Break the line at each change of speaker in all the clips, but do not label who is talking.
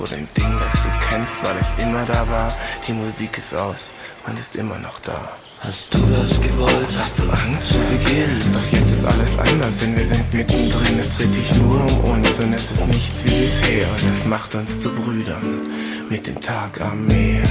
vor dem Ding, das du kennst, weil es immer da war. Die Musik ist aus, man ist immer noch da.
Hast du das gewollt?
Hast du Angst zu Beginn? Doch jetzt ist alles anders, denn wir sind mittendrin. Es dreht sich nur um uns und es ist nichts wie bisher. Und es macht uns zu Brüdern mit dem Tag am Meer.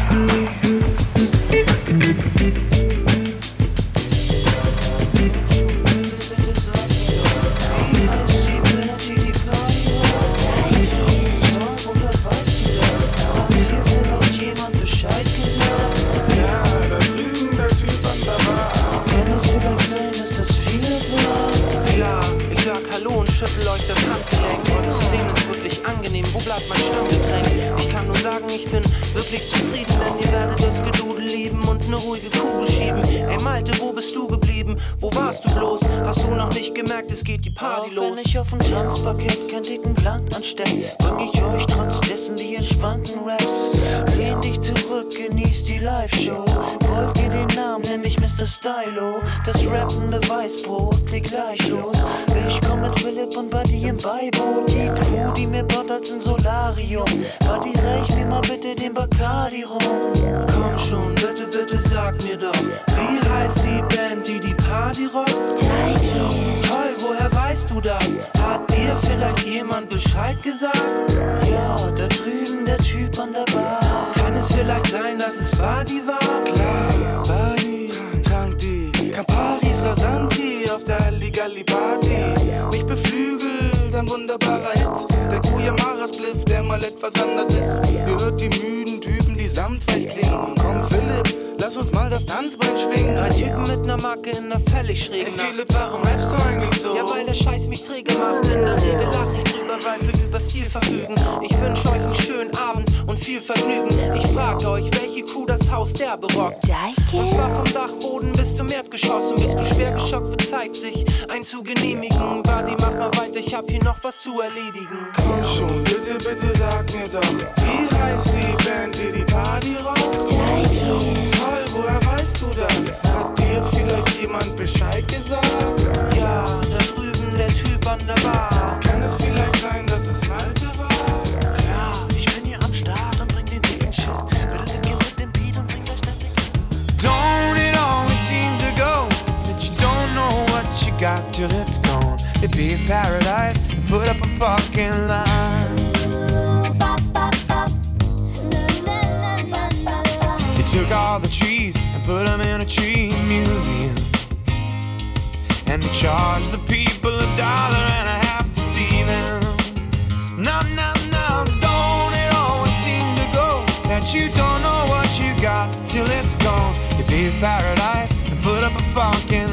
till it's gone. It'd be a paradise and put up a fucking line. They took all the trees and put them in a tree museum. And they charged the people a dollar and a half to see them. No, no, no, don't it always seem to go that you don't know what you got till it's gone. It'd be a paradise and put up a fucking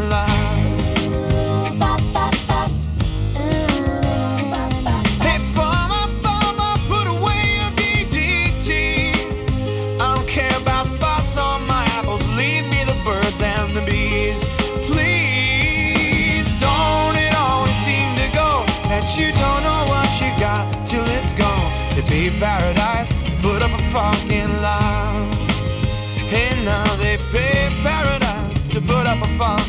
be paradise. Put up a fucking lot. And now they pay paradise to put up a
parking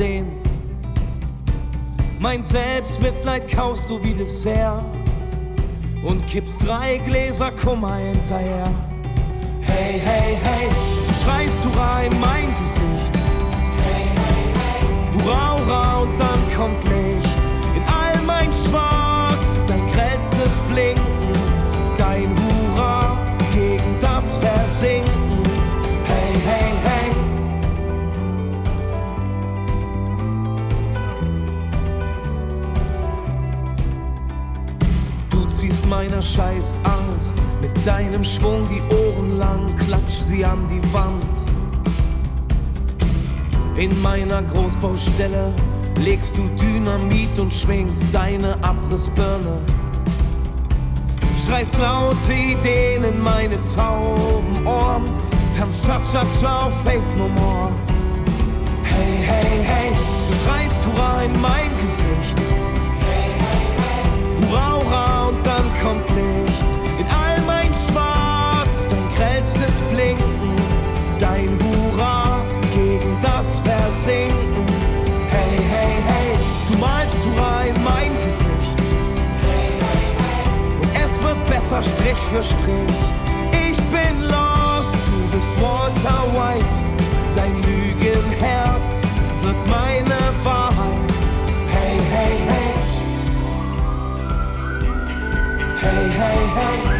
sehen. Mein Selbstmitleid kaust du wie Dessert und kippst drei Gläser Kummer hinterher. Hey, hey, hey, du schreist Hurra in mein Gesicht. Hey, hey, hey, Hurra, Hurra und dann kommt Leben. deinem Schwung die Ohren lang, klatsch sie an die Wand. In meiner Großbaustelle legst du Dynamit und schwingst deine Abrissbirne. Schreist laute Ideen in meine tauben Ohren, tanz Cha-Cha-Cha auf Faith No More. Hey, hey, hey, du schreist Hurra in mein Gesicht. Hey, hey, hey, Hurra, Hurra und dann kommt Licht. blinken, dein Hurra gegen das Versinken. Hey, hey, hey, du malst Hurra in mein Gesicht. Hey, hey, hey. Und es wird besser Strich für Strich. Ich bin lost, du bist Walter White. Dein Lügenherz wird meine Wahrheit. Hey, hey, hey. Hey, hey, hey.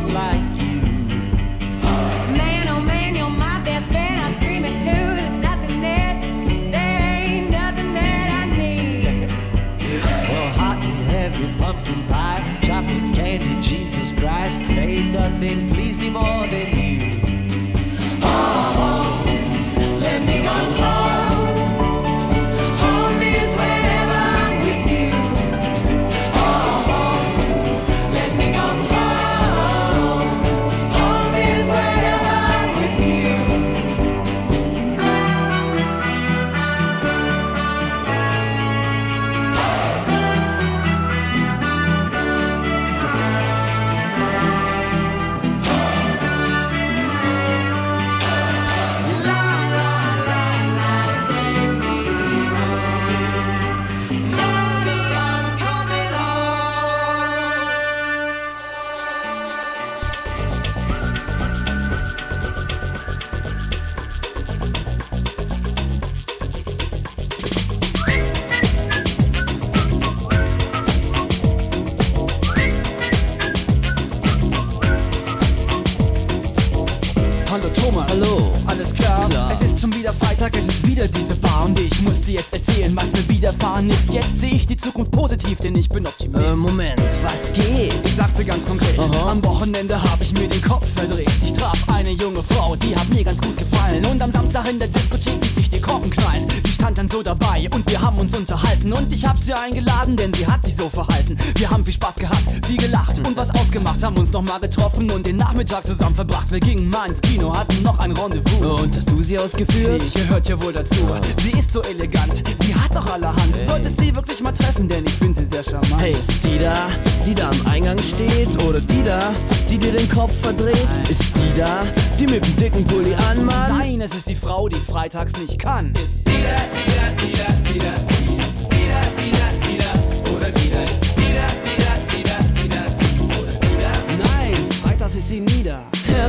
Ich sie eingeladen, denn sie hat sich so verhalten. Wir haben viel Spaß gehabt, viel gelacht und was ausgemacht. Haben uns nochmal getroffen und den Nachmittag zusammen verbracht. Wir gingen mal ins Kino, hatten noch ein Rendezvous.
Und hast du sie ausgeführt?
Die gehört ja wohl dazu. Sie ist so elegant, sie hat doch allerhand. Du solltest sie wirklich mal treffen, denn ich finde sie sehr charmant.
Hey, ist die da, die da am Eingang steht? Oder die da, die dir den Kopf verdreht? Ist die da, die mit dem dicken Pulli anmacht?
Nein, es ist die Frau, die freitags nicht kann. Ist Nein,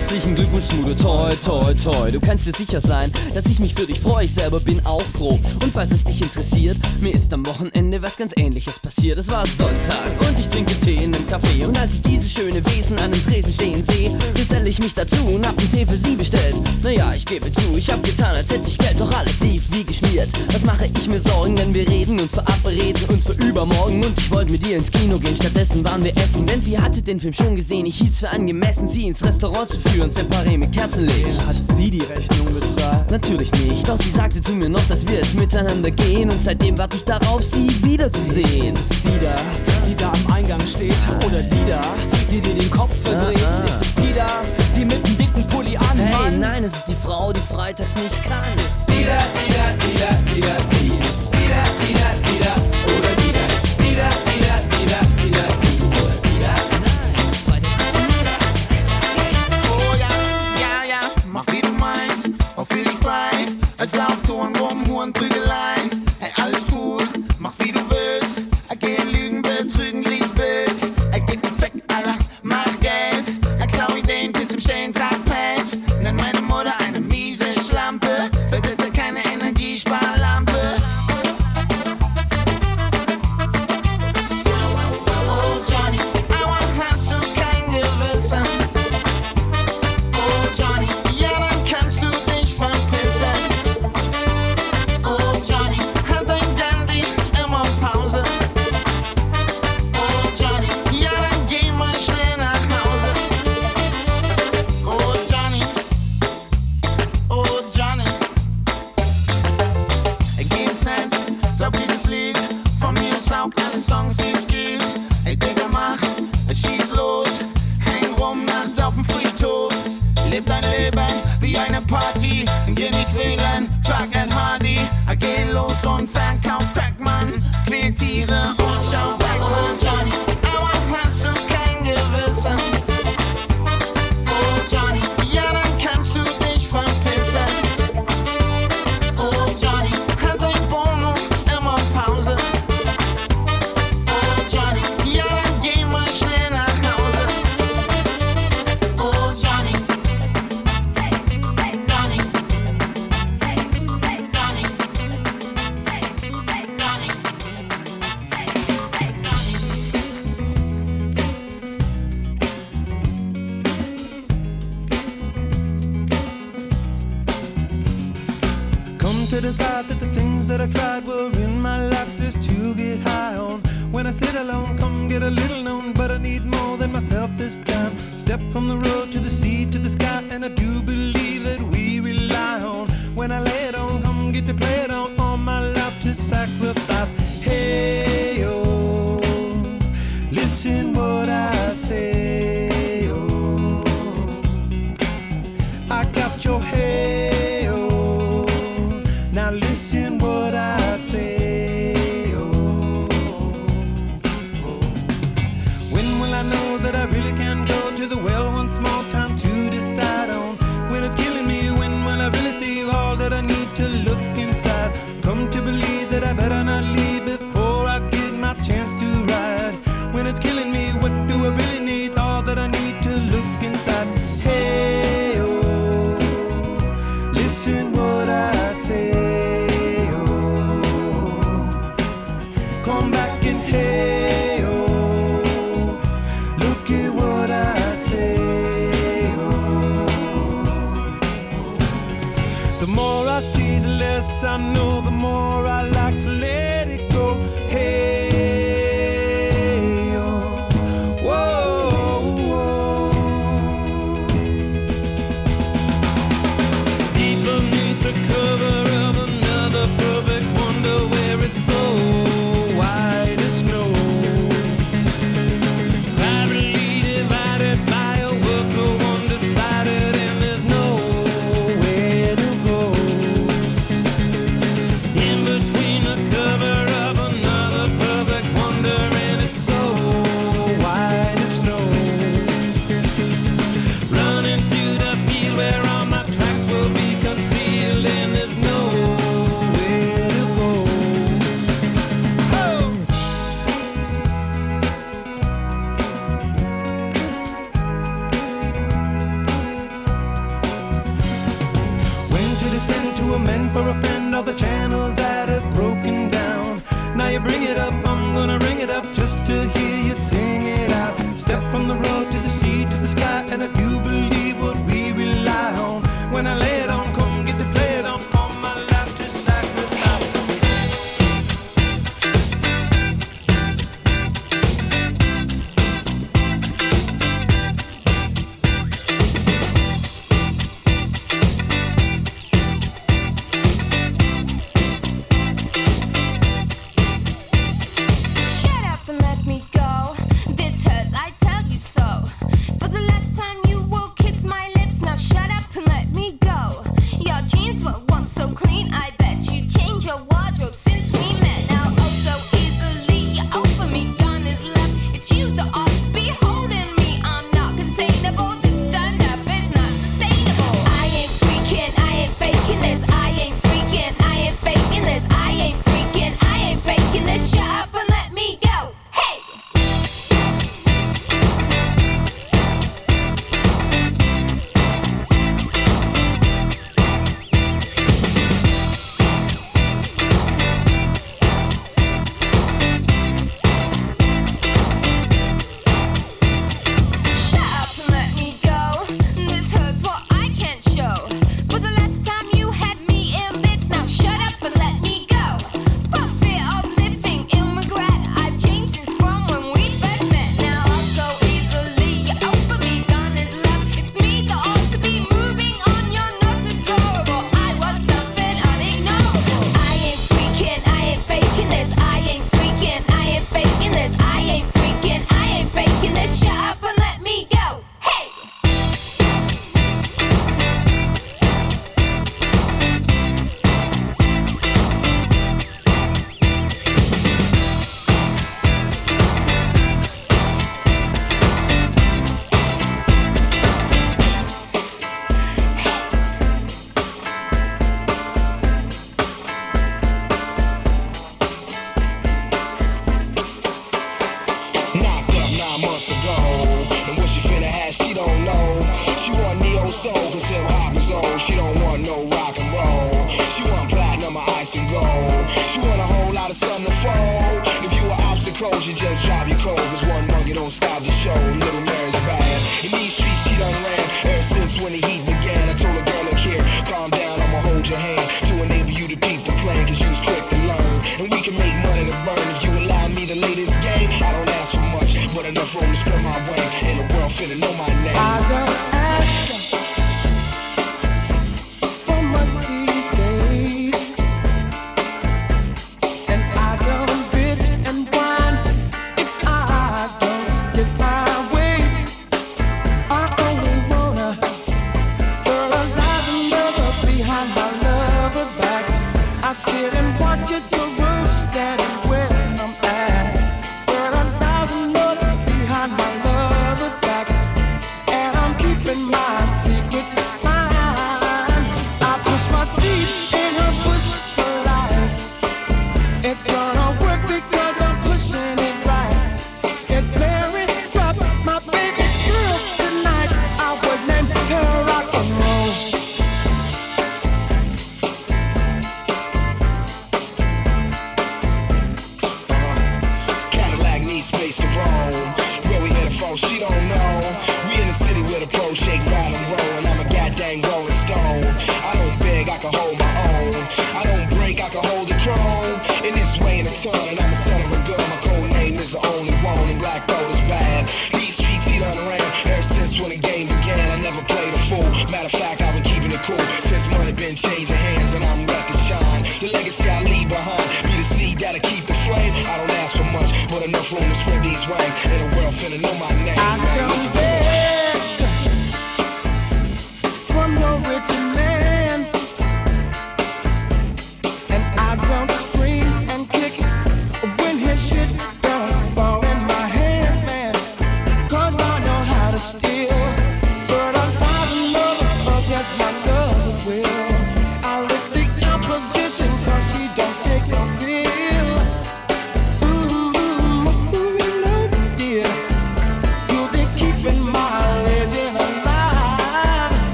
Herzlichen Glückwunsch, Mude, toi, toi, toi. Du kannst dir sicher sein, dass ich mich für dich freue. Ich selber bin auch froh. Und falls es dich interessiert, mir ist am Wochenende was ganz ähnliches passiert. Es war Sonntag und ich trinke Tee in einem Café. Und als ich dieses schöne Wesen an einem Tresen stehen sehe, geselle ich mich dazu und hab einen Tee für sie bestellt. Naja, ich gebe zu, ich hab getan, als hätte ich Geld, doch alles lief wie geschmiert. Was mache ich mir Sorgen, wenn wir reden und verabreden uns für übermorgen? Und ich wollte mit ihr ins Kino gehen, stattdessen waren wir essen. Denn sie hatte den Film schon gesehen, ich hielt's für angemessen, sie ins Restaurant zu führen, separé mit Kerzenlicht.
Hat sie die Rechnung bezahlt?
Natürlich nicht, doch sie sagte zu mir noch, dass wir es miteinander gehen und seitdem warte ich darauf, sie wiederzusehen.
Ist es die da, die da am Eingang steht? Oder die da, die dir den Kopf verdreht?
Ah, ah.
Ist es die da, die mit dem dicken Pulli an?
Hey, nein, es ist die Frau, die freitags nicht kann. Ist
Oh frei. Es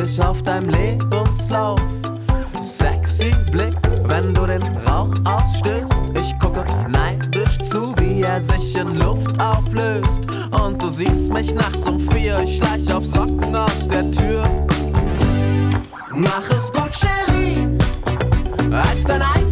mich auf
deinem Lebenslauf. Sexy Blick, wenn du den Rauch ausstößt. Ich gucke neidisch zu, wie er sich in Luft auflöst. Und du siehst mich nachts um vier, ich schleich auf Socken aus der Tür. Mach es gut, Sherry, als dein
Einfluss.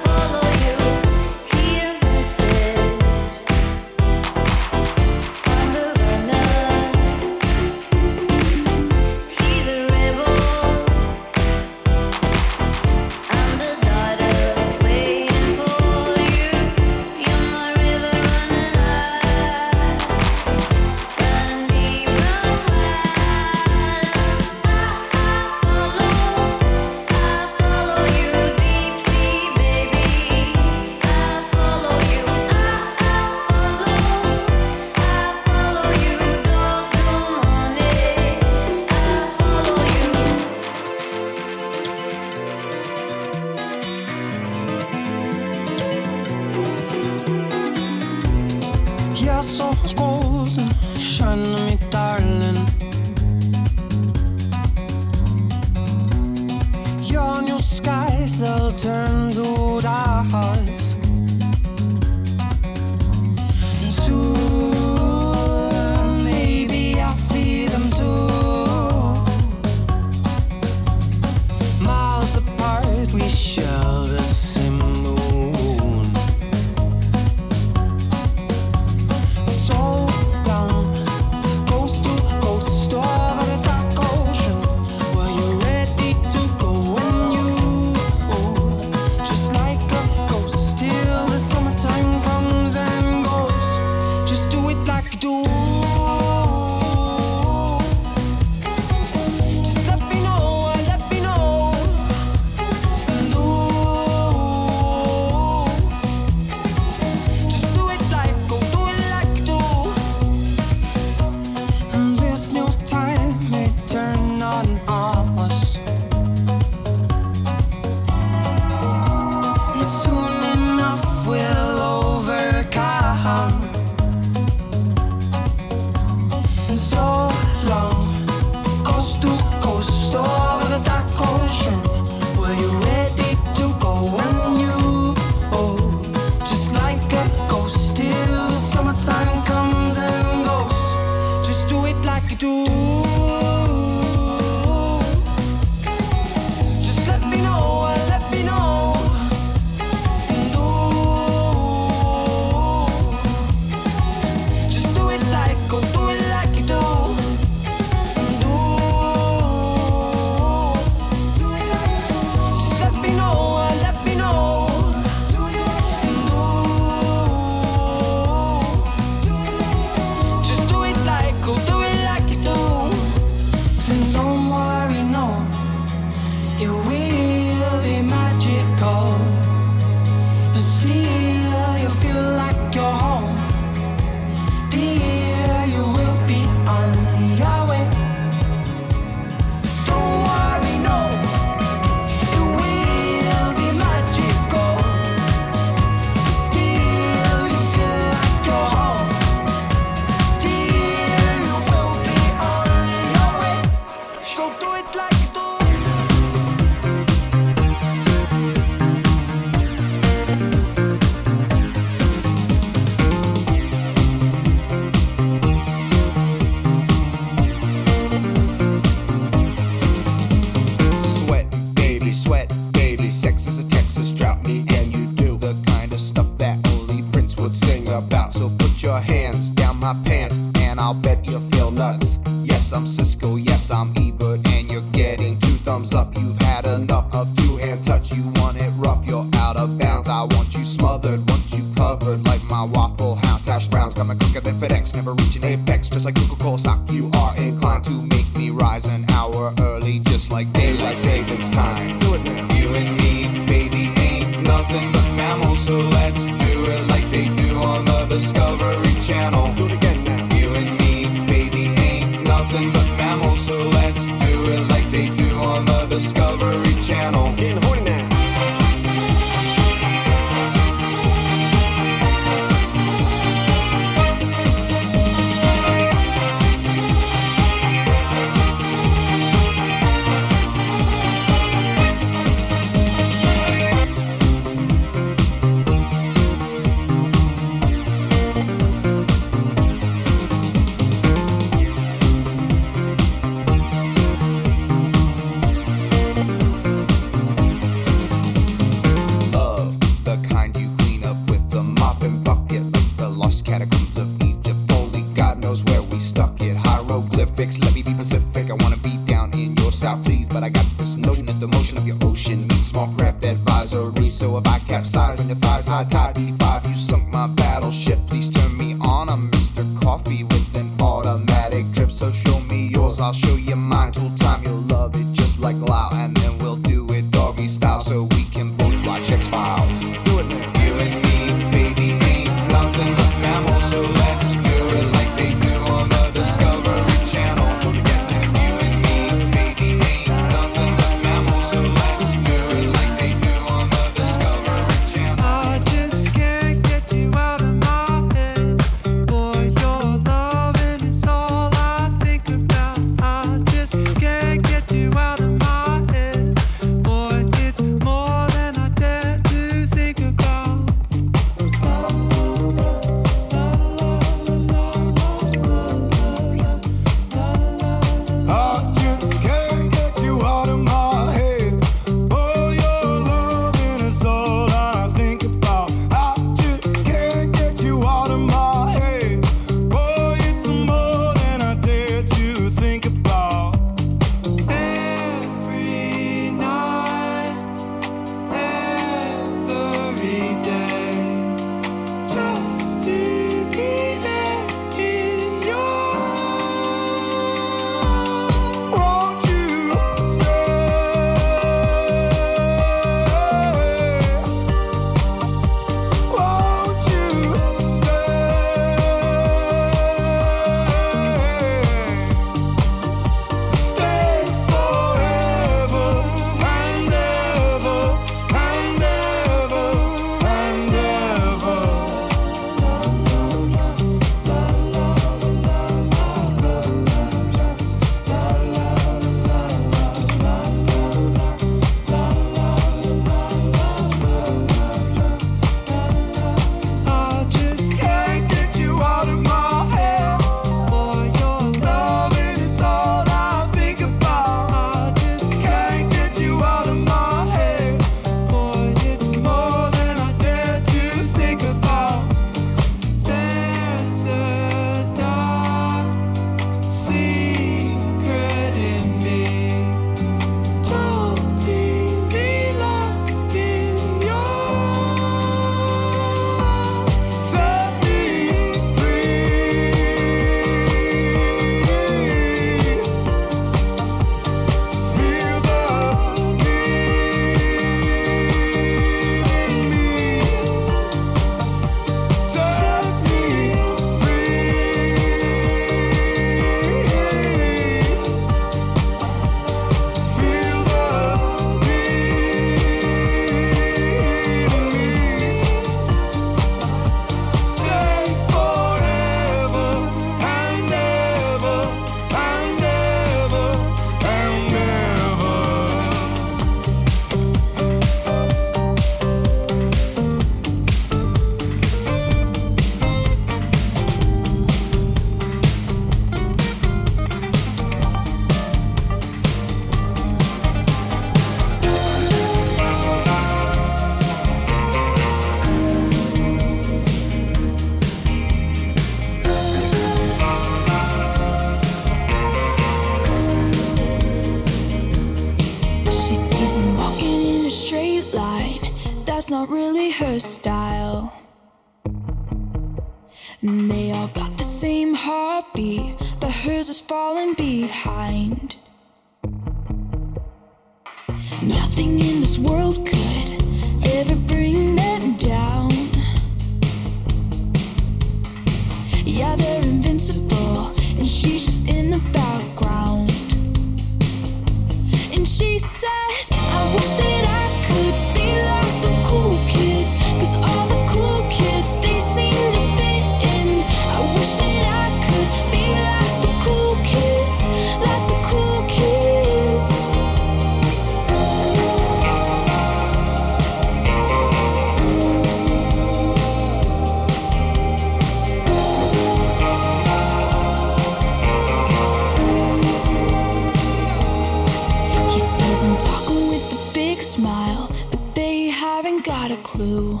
got
a clue.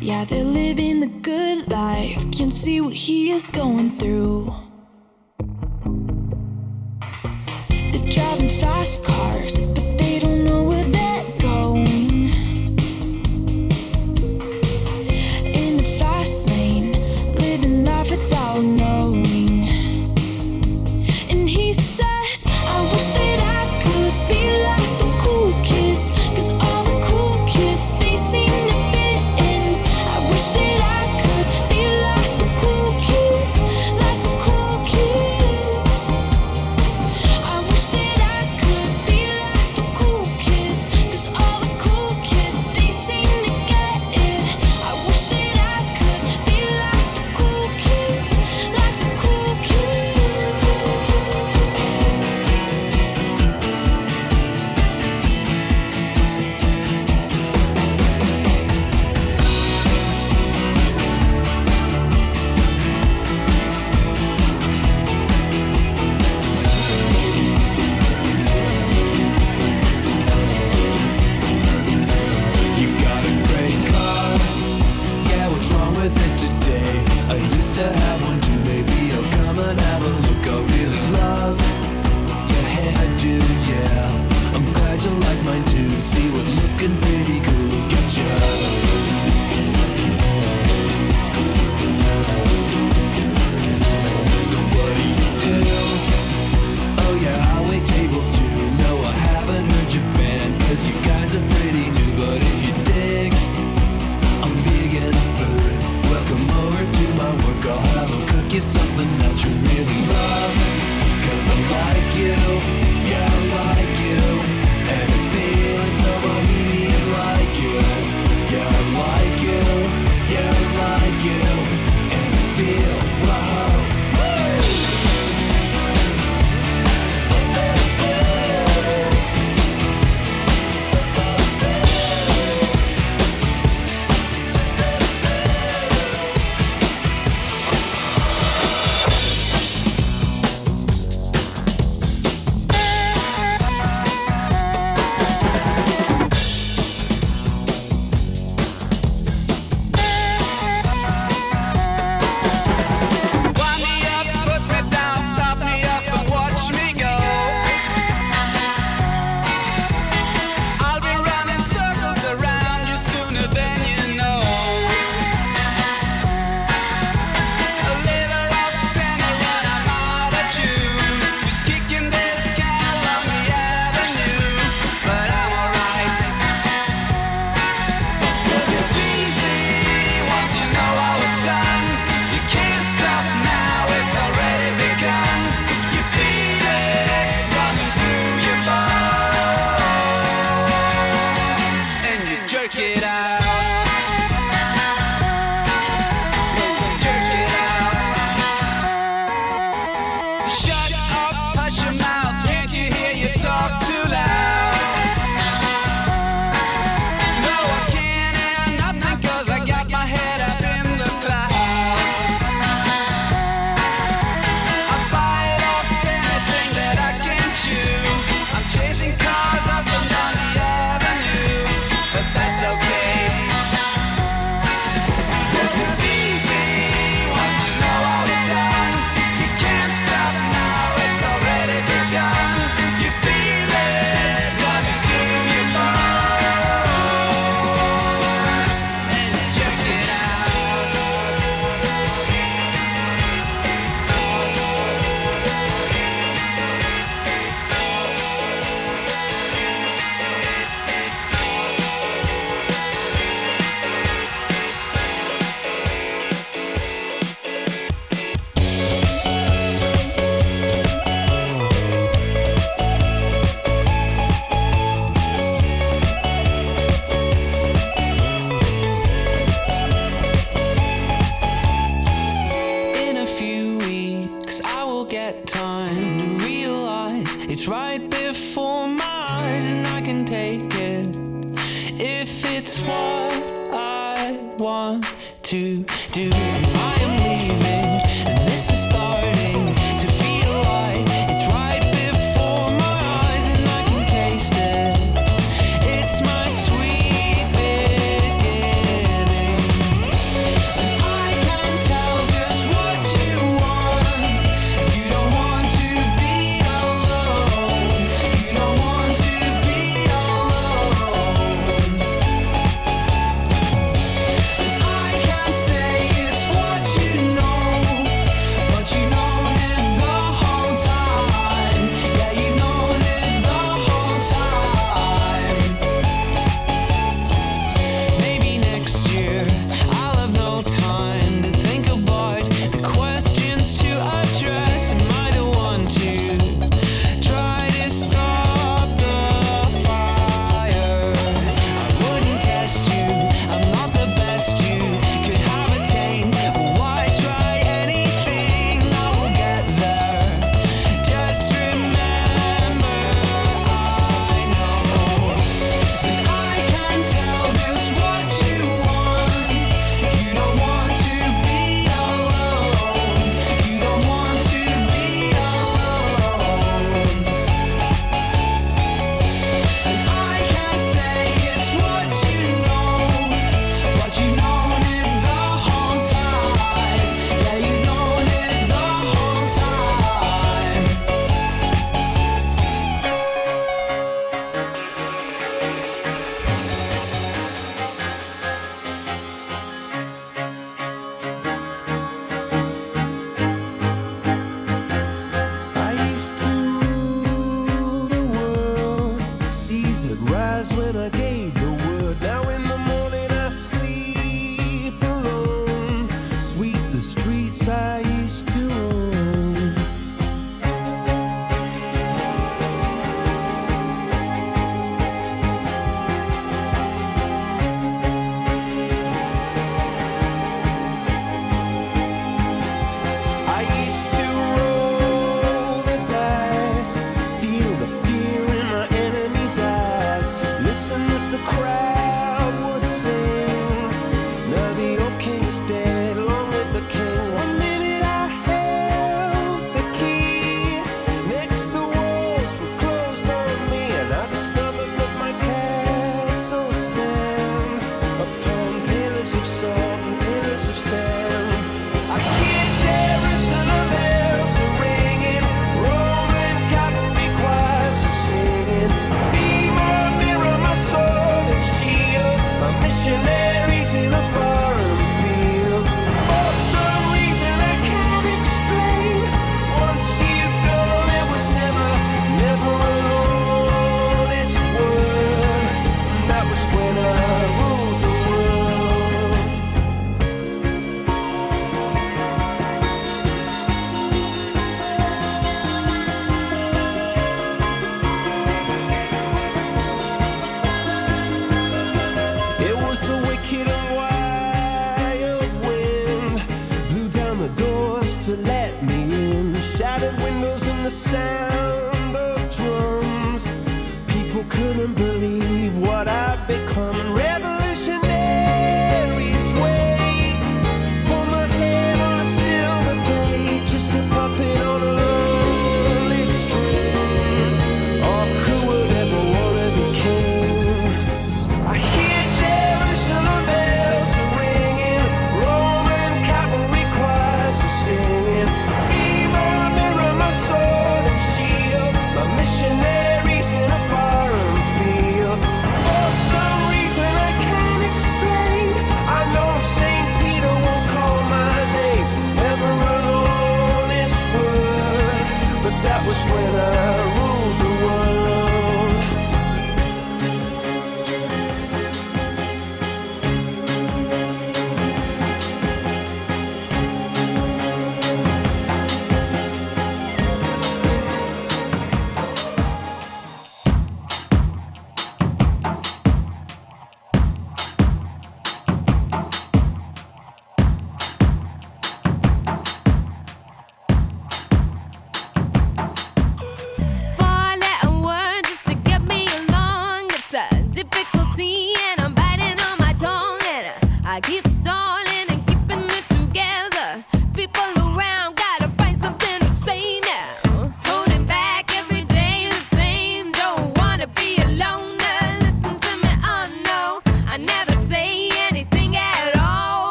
Yeah, they're living the good life. Can see what he is going through. They're driving fast cars, but they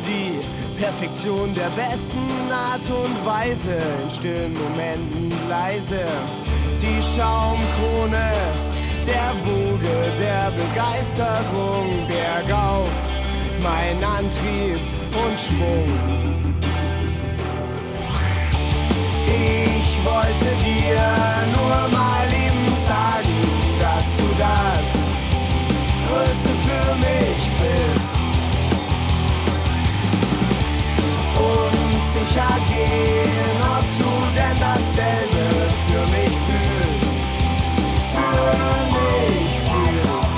die
Perfektion der besten Art und Weise, in stillen Momenten leise, die Schaumkrone der Woge der Begeisterung bergauf, mein Antrieb und Schwung. Ich wollte dir nur mal eben sagen, dass du das Größte für mich sicher gehen, ob du denn dasselbe für mich fühlst. Für mich fühlst.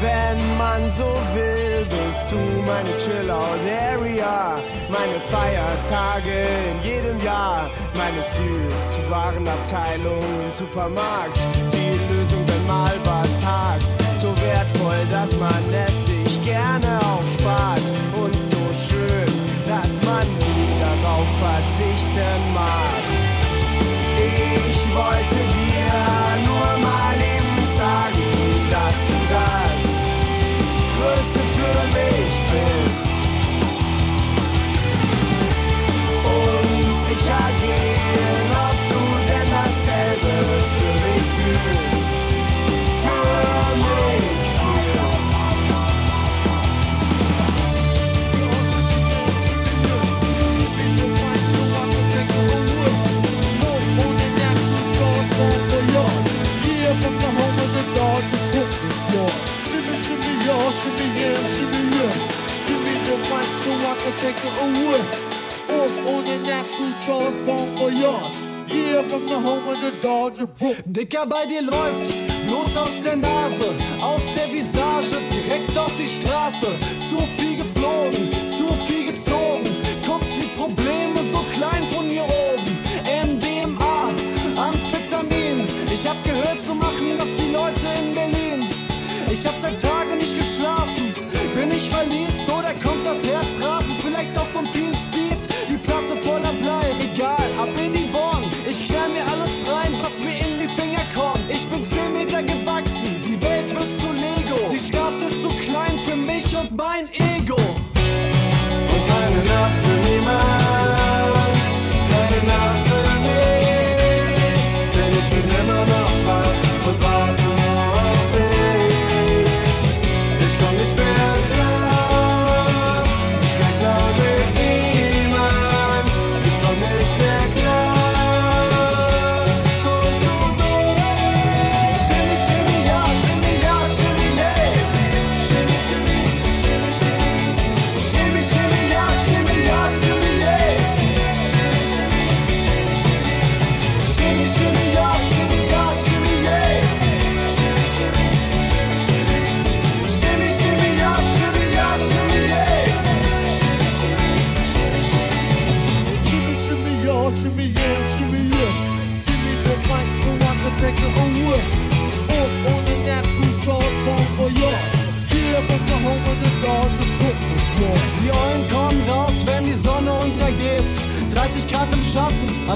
Wenn man so will, bist du meine Chill-Out-Area, meine Feiertage in jedem Jahr, meine Süßwarenabteilung im Supermarkt, die Lösung, wenn mal was hakt, so wertvoll, dass man es sich gerne aufspart und so schön, dass man nie darauf verzichten mag. Ich wollte dir
Take it away. Off on the natural Charles Bon Voyage. Yeah, from the home of the Dodger Brook.
Dicker, bei dir läuft
Blut aus der Nase, aus der Visage, direkt auf die Straße.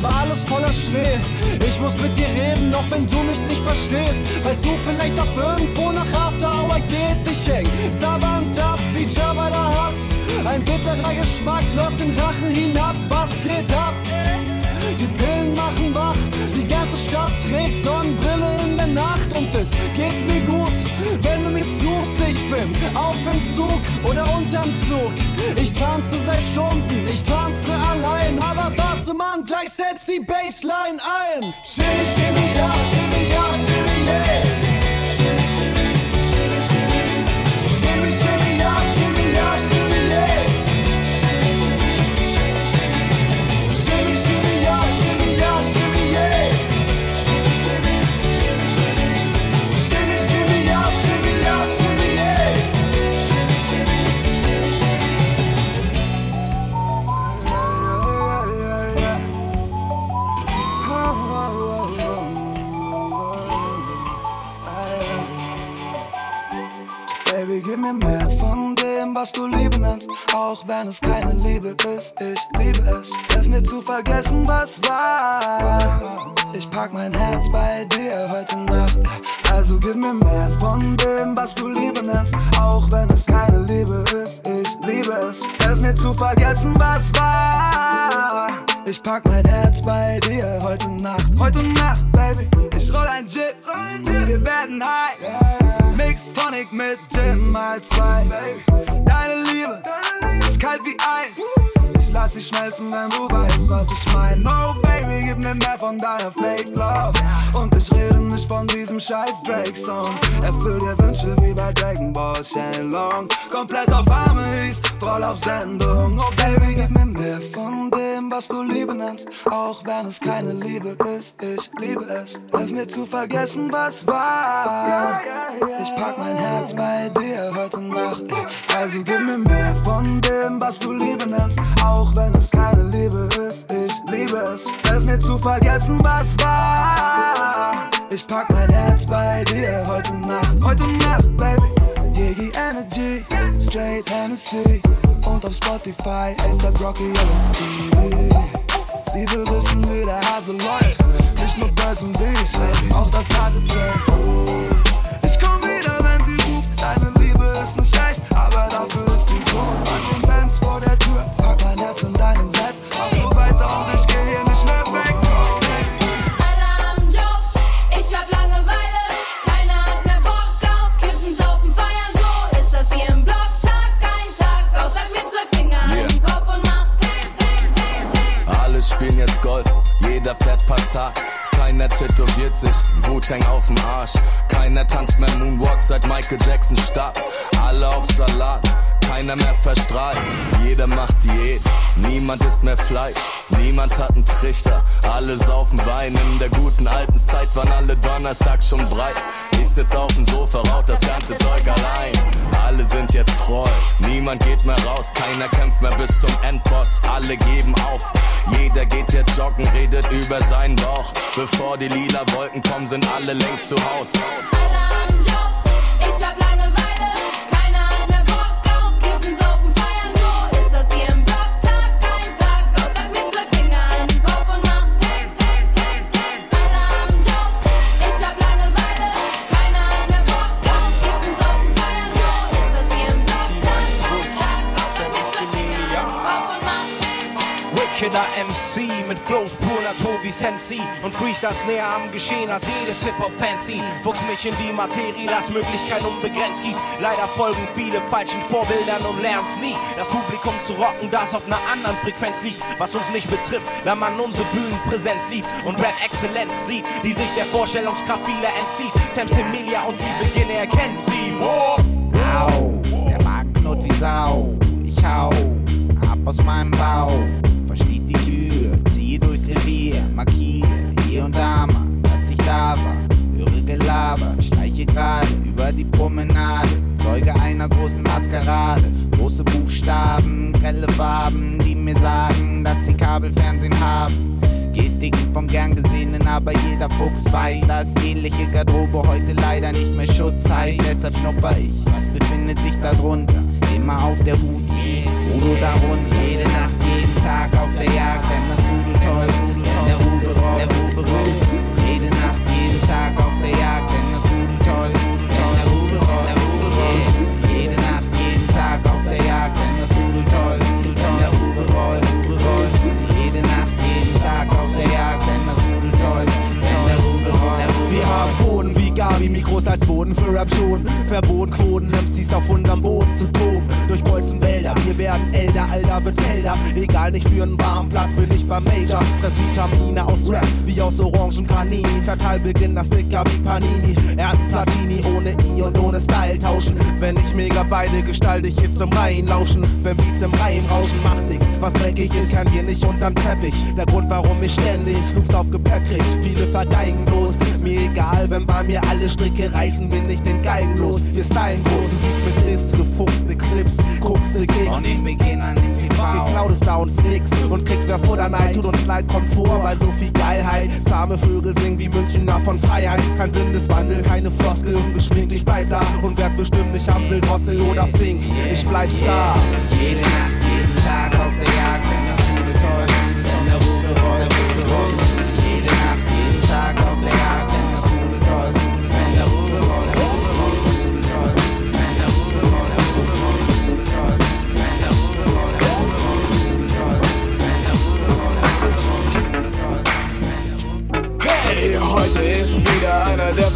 Aber alles voller Schnee. Ich muss mit dir reden, auch wenn du mich nicht verstehst. Weißt du vielleicht, ob irgendwo nach After Hour geht? Ich häng sabbernd ab, wie Jabba da hat. Ein bitterer Geschmack läuft den Rachen hinab. Was geht ab? Die Pillen machen wach, Stadt trägt Sonnenbrille in der Nacht und es geht mir gut, wenn du mich suchst. Ich bin auf dem Zug oder unterm Zug. Ich tanze seit Stunden, ich tanze allein, aber warte Mann, gleich setzt die Bassline ein. Shimmy, shimmy, ja, shimmy,
mir mehr von dem, was du Liebe nennst, auch wenn es keine Liebe ist. Ich liebe es. Hilf mir zu vergessen, was war. Ich pack mein Herz bei dir heute Nacht. Also gib mir mehr von dem, was du Liebe nennst, auch wenn es keine Liebe ist. Ich liebe es. Hilf mir zu vergessen, was war. Ich pack mein Herz bei dir heute Nacht. Heute Nacht, Baby. Ich roll ein Jet. Wir werden high. Mix Tonic mit Gin mal zwei. Deine Liebe ist kalt wie Eis. Lass sie schmelzen, wenn du weißt, was ich mein. No, Baby, gib mir mehr von deiner Fake Love. Und ich rede nicht von diesem scheiß Drake-Song. Erfüll dir Wünsche wie bei Dragon Ball Shenlong. Komplett auf Amis, voll auf Sendung. Oh, Baby, gib mir mehr von dem, was du Liebe nennst. Auch wenn es keine Liebe ist, ich liebe es. Hilf mir zu vergessen, was war. Ich pack mein Herz bei dir heute Nacht. Also gib mir mehr von dem, was du Liebe nennst. Auch wenn es keine Liebe ist, ich liebe es. Hilf mir zu vergessen, was war. Ich pack mein Herz bei dir heute Nacht. Heute Nacht, Baby. Yegi Energy, Straight Hennessy. Und auf Spotify ASAP Rocky LSD. Sie will wissen, wie der Hase läuft. Nicht nur Birds und Bees, auch das harte Zeug. Ich komm wieder, wenn sie ruft. Deine Liebe ist nicht echt, aber dafür ist sie gut. An den Bands vor der
jeder fährt Passat. Keiner tätowiert sich, Wu-Tang auf dem Arsch. Keiner tanzt mehr Moonwalk seit Michael Jackson starb. Alle auf Salat,
keiner mehr verstrahlt. Jeder macht Diät, niemand isst mehr Fleisch, niemand hat einen Trichter. Alle saufen Wein, in der guten alten Zeit waren alle Donnerstag schon breit. Ich sitz auf dem Sofa, rauch das ganze Zeug allein. Alle sind jetzt treu, niemand geht mehr raus, keiner kämpft mehr bis zum Endboss. Alle geben auf, jeder geht jetzt joggen, redet über seinen Bauch. Bevor die lila Wolken kommen, sind alle längst zu Haus.
Ich hab
Wickeder MC mit Flows pur Natur wie Sensi und Freestyles näher am Geschehen als jedes Hip-Hop-Fancy. Fuchs mich in die Materie, das Möglichkeit unbegrenzt gibt. Leider folgen viele falschen Vorbildern und lern's nie. Das Publikum zu rocken, das auf einer anderen Frequenz liegt. Was uns nicht betrifft, da man unsere Bühnenpräsenz liebt und Rap-Exzellenz sieht, die sich der Vorstellungskraft vieler entzieht. Sam Semilia und die Beginne erkennt sie. Wow.
Au, der Magen knurrt wie Sau. Ich hau ab aus meinem Bauch. Revier, markiere hier und da mal, dass ich da war. Höre Gelaber, schleiche gerade über die Promenade. Zeuge einer großen Maskerade. Große Buchstaben, grelle Farben, die mir sagen, dass sie Kabelfernsehen haben. Gestiken vom gern gesehenen, aber jeder Fuchs weiß, dass ähnliche Garderobe heute leider nicht mehr Schutz heißt. Deshalb schnupper ich, was befindet sich da drunter? Immer auf der Hut wie Udo darunter. Jede Nacht, jeden Tag auf der Jagd, denn das Jede Nacht, jeden Tag auf der Jagd, denn das Rudel toll, denn der rollt. Jede Nacht, jeden Tag auf der Jagd, denn das Rudel toll, denn der rollt. Jede Nacht, jeden Tag auf der Jagd, denn das Rudel toll, denn der Rube
Wir haben Pfoten wie Gabi, Mikros als Boden für Rap schon. Verboten Quoten, MCs auf unterm Boden zu toben. Durch Kreuz und Wälder, wir werden älter, Alter wird älter. Egal, nicht für einen warmen Platz, bin ich beim Major. Fress Vitamine aus Rap, wie aus Orangen Granini. Verteil Beginn das Sticker wie Panini. Ernten Platini ohne I und ohne Style tauschen. Wenn ich mega beide gestalte ich Hits im Reihen lauschen. Wenn Beats im Reihen rauschen, macht nix. Was dreckig ist, kennen wir nicht unterm Teppich. Der Grund, warum ich ständig Loops auf Gepäck krieg. Viele vergeigen bloß. Mir egal, wenn bei mir alle Stricke reißen, bin ich den Geigen los. Wir stylen groß, mit List, gefuchste Clips, guckste Kicks.
Und ich beginn an dem TV.
Geklaut ist bei uns nix und kriegt wer vor der Neid, tut uns leid, kommt vor, bei so viel Geilheit. Zahme Vögel singen wie Münchner von Freiheit. Kein Sinneswandel, keine Floskel, ungeschminkt, ich bleib da und werd bestimmt nicht Amsel, Drossel oder Fink. Ich bleib Star.
Jede Nacht,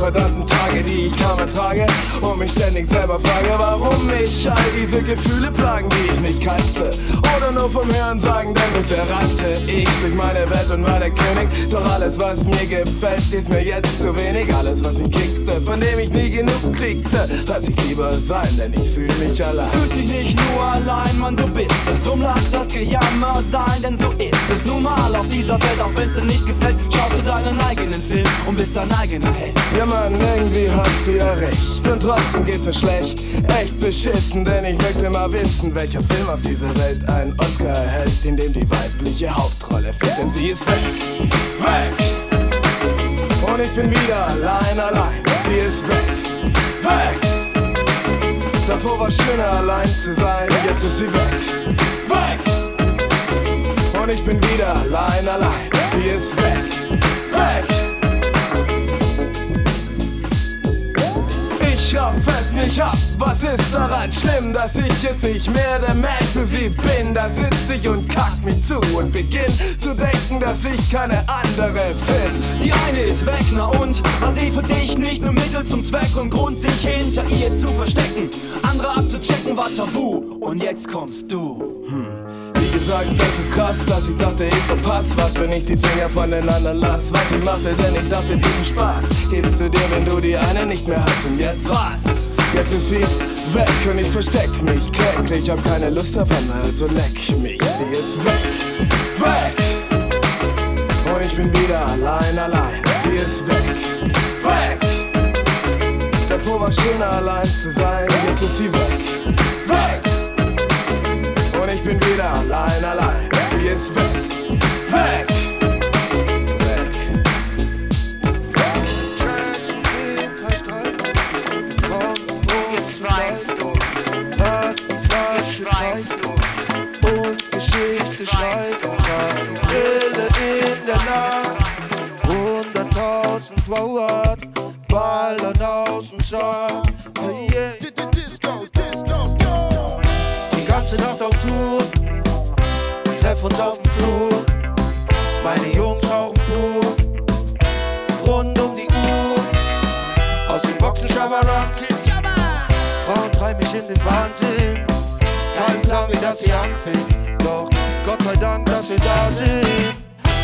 einer der verdammten Tage, die ich kaum ertrage und mich ständig selber frage, warum mich all diese Gefühle plagen, die ich nicht kannte. Oder nur vom Hören sagen, denn bisher rannte ich durch meine Welt und war der König. Doch alles, was mir gefällt, ist mir jetzt zu wenig. Alles, was mich kickte, von dem ich nie genug kriegte, lass ich lieber sein, denn ich fühle mich allein.
Fühlst dich nicht nur allein, Mann, du bist es. Drum lass das Gejammer sein, denn so ist es nun mal auf dieser Welt. Auch wenn's dir nicht gefällt, schaust du deinen eigenen Film und bist dein eigener Held.
Ja Mann, irgendwie hast du ja recht und trotzdem geht's mir schlecht. Echt beschissen, denn ich möchte mal wissen, welcher Film auf dieser Welt einen Oscar erhält, in dem die weibliche Hauptrolle fehlt, denn sie ist weg, weg. Und ich bin wieder allein, allein, sie ist weg, weg. Davor war schöner allein zu sein, jetzt ist sie weg, weg. Und ich bin wieder allein, allein, sie ist weg, weg. Raff es nicht ab, was ist daran schlimm, dass ich jetzt nicht mehr der Man für sie bin? Da sitz ich und kack mich zu und beginn zu denken, dass ich keine andere find.
Die eine ist weg, na und? War sie für dich nicht nur Mittel zum Zweck und Grund, sich hinter ihr zu verstecken? Andere abzuchecken war tabu und jetzt kommst du. Hm.
Wie gesagt, das ist krass, dass ich dachte, ich verpass was, wenn ich die Finger voneinander lass. Was ich machte, denn ich dachte, diesen Spaß gibst du dir, wenn du die eine nicht mehr hast. Und jetzt?
Was?
Jetzt ist sie
weg und ich versteck mich kläglich. Hab keine Lust Anna, also leck mich. Sie ist weg, weg. Und ich bin wieder allein, allein. Sie ist weg, weg. Davor war schöner allein zu sein, jetzt ist sie weg, weg. Und ich bin wieder allein, allein. Sie ist weg, weg. Uns auf dem Flur. Meine Jungs rauchen pur, rund um die Uhr. Aus den Boxen Schabaranki. Frauen treiben mich in den Wahnsinn. Kein Plan, wie das hier anfängt. Doch Gott sei Dank, dass wir da sind.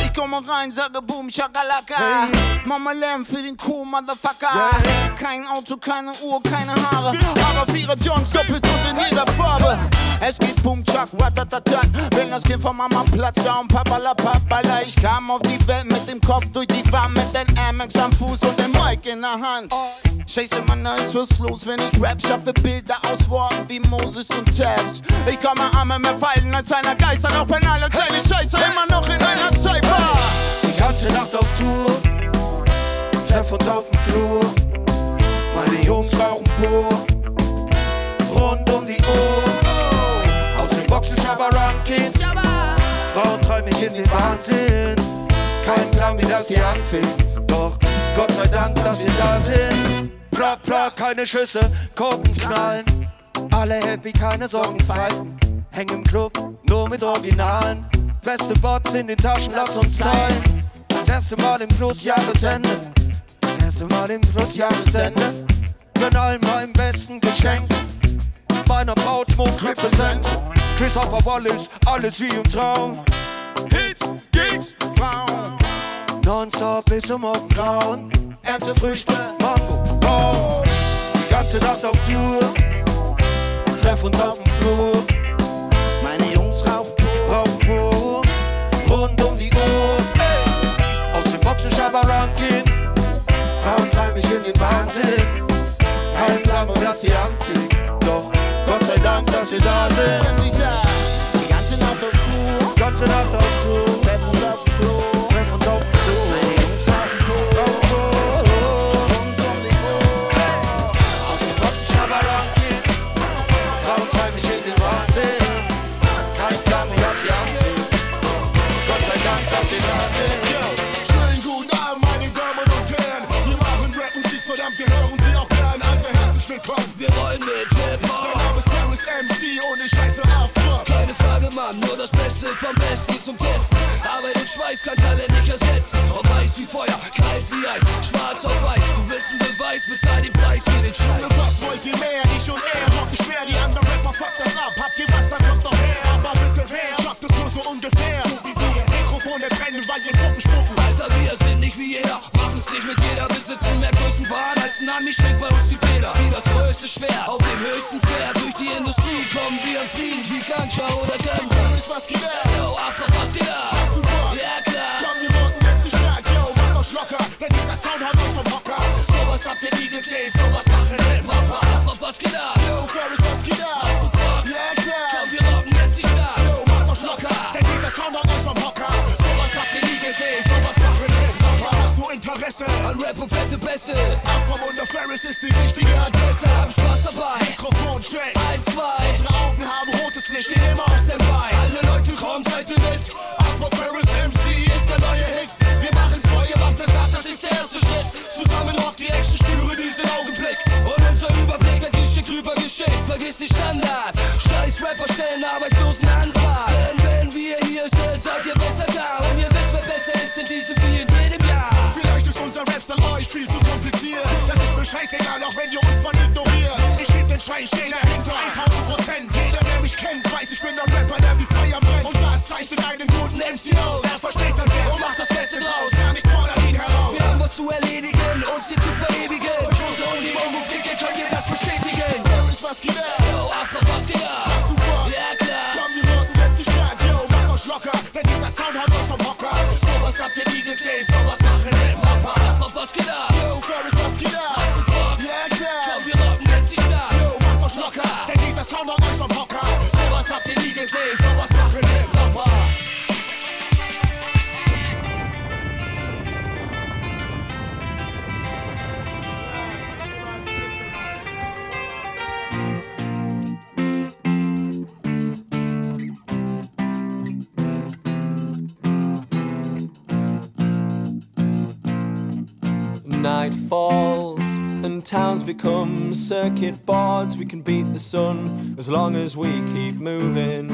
Ich komme rein, sage Boom, Shakalaka. Mama Lamb für den cool Motherfucker. Kein Auto, keine Uhr, keine Haare. Aber Vierer Johns doppelt und in jeder Farbe. Es geht Boom, Chuck, Ratatatat. Wenn das Kind von Mama platzt, da und Papa la Papala. Ich kam auf die Welt mit dem Kopf durch die Wand, mit den Amex am Fuß und dem Mic in der Hand. Scheiße, Mann, da ist was los, wenn ich rap, schaffe Bilder aus Worten wie Moses und Tabs. Ich komme Arme mehr fallen als einer Geister, auch penale kleine Scheiße, immer noch in einer Cypher.
Die ganze Nacht auf Tour, treff uns auf dem Flur. Meine Jungs rauchen pur, den Wahnsinn. Kein Plan, wie das hier anfing, doch Gott sei Dank, dass wir da sind. Pra, pra, keine Schüsse, Korken knallen. Alle happy, keine Sorgen falten. Häng im Club, nur mit Originalen. Beste Bots in den Taschen, lass uns teilen. Das erste Mal im Plus Jahresende. Das erste Mal im Plus Jahresende. Gönn allen meinem besten Geschenk. Meiner Braut Schmuck represent. Christopher Wallace, alles wie im Traum. Hits, Gigs, Frauen. Nonstop bis zum Morgengrauen. Ernte Früchte, Mango, Baum. Die ganze Nacht auf Tour. Treff uns auf dem Flur.
Meine Jungs rauchen
rauchen pur. Rund um die Uhr. Aus den Boxen Schabarankin. Frauen treiben mich in den Wahnsinn. Kein Plan, wo das hier anfängt. Doch Gott sei Dank, dass wir da sind.
Nacht auf Tour. Treff uns auf dem Flur.
Treff uns auf das sind.
Schönen guten Abend, meine Damen und Herren. Wir machen Rapmusik, verdammt, wir hören sie auch gern. Also herzlich willkommen.
Wir wollen mit Hip-Hop.
Mein Name ist Ferris MC und ich heiße Afro.
Keine Frage, Mann, nur das Beste vom Besten zum Testen. Arbeit und Schweiß kann Talent nicht ersetzen. Ob heiß wie Feuer, kalt wie Eis, schwarz auf weiß. Du willst einen Beweis, bezahl den Preis für den Scheiß.
Junge, was wollt ihr mehr? Ich und er rocken schwer, die anderen Rapper fuckt das ab. Habt ihr was, dann kommt doch her. Aber bitte wer schafft es nur so ungefähr? So wie wir. Mikrofone brennen, weil ihr Fucken spucken.
Alter, wir sind nicht wie jeder, machen's nicht mit jeder. Besitzen mehr Größenwahn als ein Ami, schwingt bei uns die Feder. Wie das größte Schwert auf dem höchsten Pferd. Durch die Industrie kommen wir am Fliegen wie Gangster oder Dämpfer.
Ferris, was geht ab?
Yo, Afro, was geht ab?
Hast du Bock?
Ja, klar.
Komm, wir rocken jetzt die Stadt, yo, macht euch locker, denn dieser Sound hat euch vom Hocker.
Sowas habt ihr nie gesehen, sowas machen Hip-Hopper. Afro, was geht ab?
Yo, Ferris, was geht ab?
Hast du Bock?
Ja, klar.
Komm, wir rocken jetzt die Stadt.
Yo, macht euch locker, denn dieser Sound hat euch vom Hocker.
Sowas habt ihr nie gesehen,
Sowas machen Hip-Hopper. Hast du Interesse?
an Rap und fette Bässe.
Afro Ferris ist die richtige Adresse.
Hab Spaß dabei.
Mikrofon check.
Scheiß,
stehe dahinter 1000 Prozent. Jeder, der mich kennt, weiß, ich bin der Rapper, der wie Feuer brennt. Und das zeichnet einen guten MC aus.
Night falls and towns become circuit boards. We can beat the sun as long as we keep moving.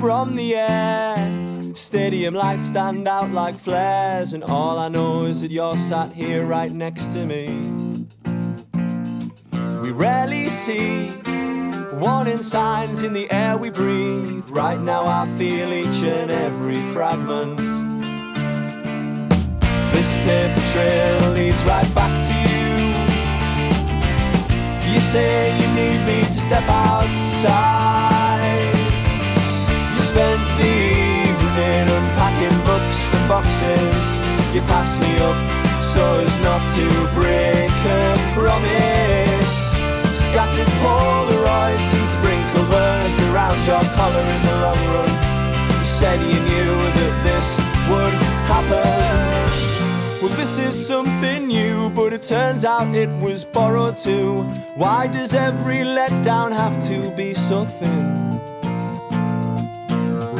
From the air, stadium lights stand out like flares, and all I know is that you're sat here right next to me. We rarely see warning signs in the air we breathe. Right now, I feel each and every fragment. Paper trail leads right back to you. You say you need me to step outside. You spent the evening unpacking books from boxes. You passed me up so as not to break a promise. Scattered Polaroids and sprinkled words around your collar in the long run. You said you knew that this would happen. Well, this is something new, but it turns out it was borrowed too. Why does every letdown have to be so thin?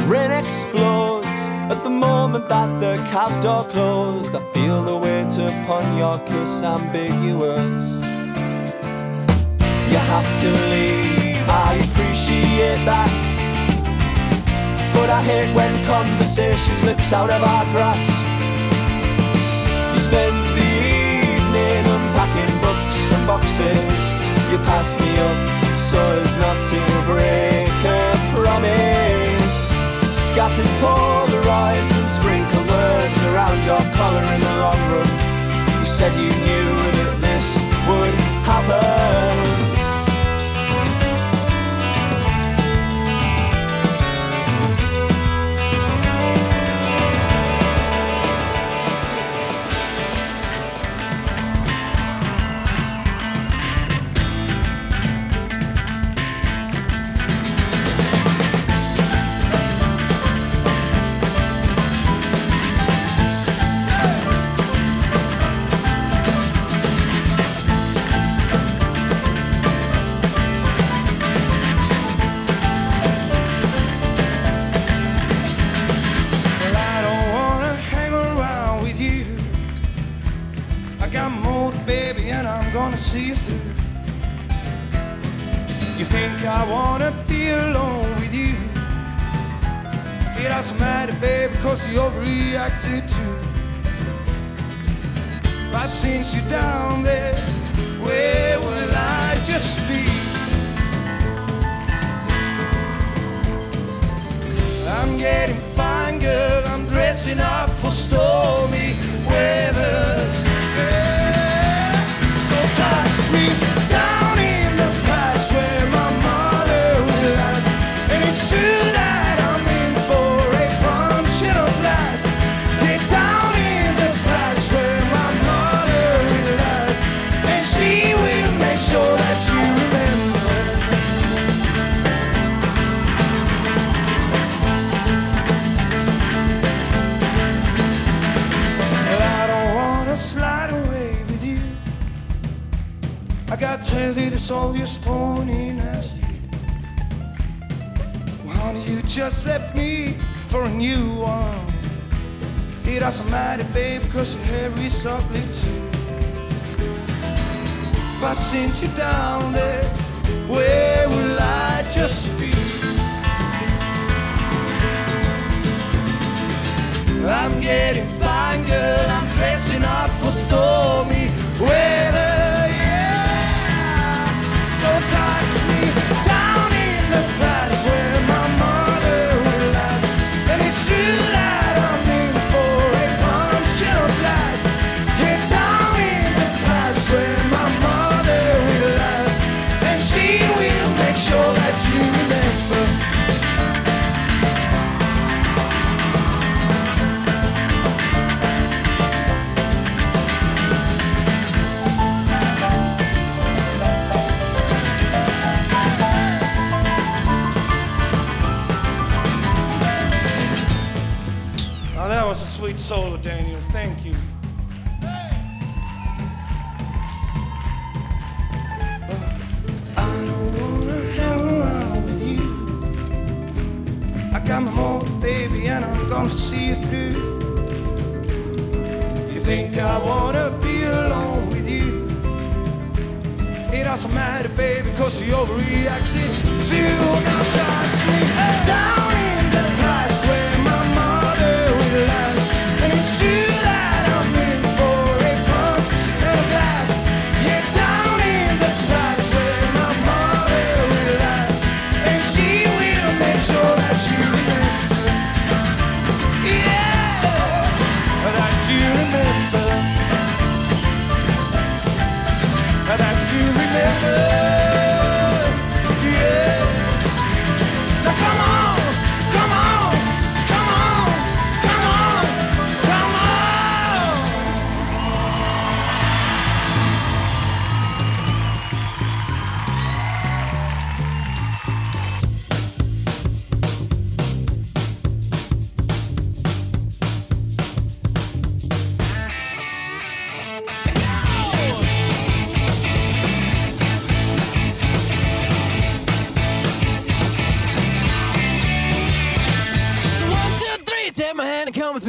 Rain explodes at the moment that the cab door closed. I feel the weight upon your kiss ambiguous. You have to leave, I appreciate that. But I hate when conversation slips out of our grasp. You spent the evening unpacking books from boxes. You passed me up so as not to break a promise. Scattered Polaroids and sprinkle words around your collar in the long run. You said you knew that this would happen.
Cause you're reacted to. But since you're down there, where will I just be? I'm getting fine, girl. I'm dressing up for stormy weather. You this all you're spawning as. Why don't you just let me for a new one? It doesn't matter, babe, cause your hair is ugly too. But since you're down there, where will I just be? I'm getting fine, girl. I'm dressing up for stormy weather. Yeah. So I wanna be alone with you. It doesn't matter, baby, cause you overreacted. Feel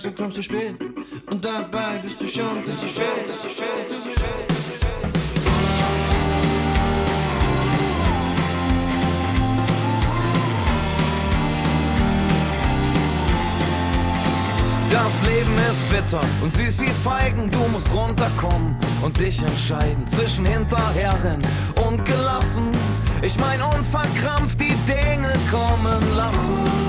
sagst, du kommst zu spät. Und dabei bist du schon viel zu spät, zu spät, zu spät. Das Leben ist bitter und süß wie Feigen, du musst runterkommen und dich entscheiden zwischen hinterherren und gelassen. Ich mein unverkrampft die Dinge kommen lassen.